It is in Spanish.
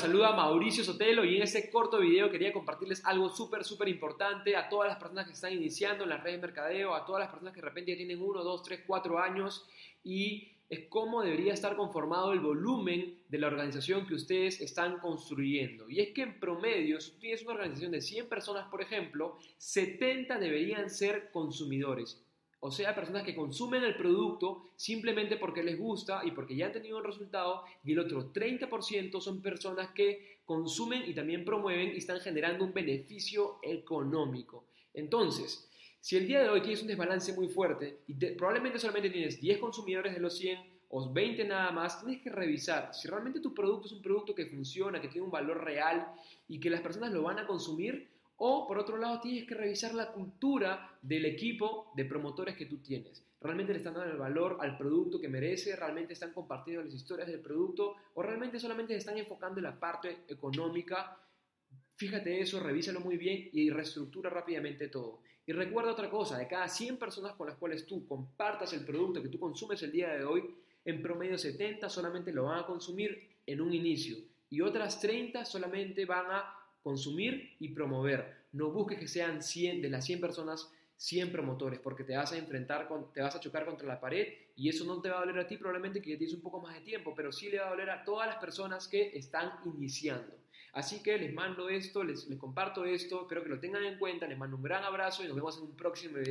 saluda Mauricio Sotelo y en este corto video quería compartirles algo súper, súper importante a todas las personas que están iniciando en las redes de mercadeo, a todas las personas que de repente ya tienen 1, 2, 3, 4 años y es cómo debería estar conformado el volumen de la organización que ustedes están construyendo. Y es que en promedio, si tienes una organización de 100 personas, por ejemplo, 70 deberían ser consumidores o sea, personas que consumen el producto simplemente porque les gusta y porque ya han tenido un resultado, y el otro 30% son personas que consumen y también promueven y están generando un beneficio económico. Entonces, si el día de hoy tienes un desbalance muy fuerte y probablemente solamente tienes 10 consumidores de los 100 o 20 nada más, tienes que revisar si realmente tu producto es un producto que funciona, que tiene un valor real y que las personas lo van a consumir o, por otro lado, tienes que revisar la cultura del equipo de promotores que tú tienes. ¿Realmente le están dando el valor al producto que merece? ¿Realmente están compartiendo las historias del producto? ¿O realmente solamente están enfocando en la parte económica? Fíjate eso, revísalo muy bien y reestructura rápidamente todo. Y recuerda otra cosa, de cada 100 personas con las cuales tú compartas el producto que tú consumes el día de hoy, en promedio 70 solamente lo van a consumir en un inicio y otras 30 solamente van a consumir y promover. No busques que sean 100 de las 100 personas 100 promotores, porque te vas a enfrentar, con, te vas a chocar contra la pared y eso no te va a doler a ti probablemente que ya tienes un poco más de tiempo, pero sí le va a doler a todas las personas que están iniciando. Así que les mando esto, les, les comparto esto, espero que lo tengan en cuenta, les mando un gran abrazo y nos vemos en un próximo video.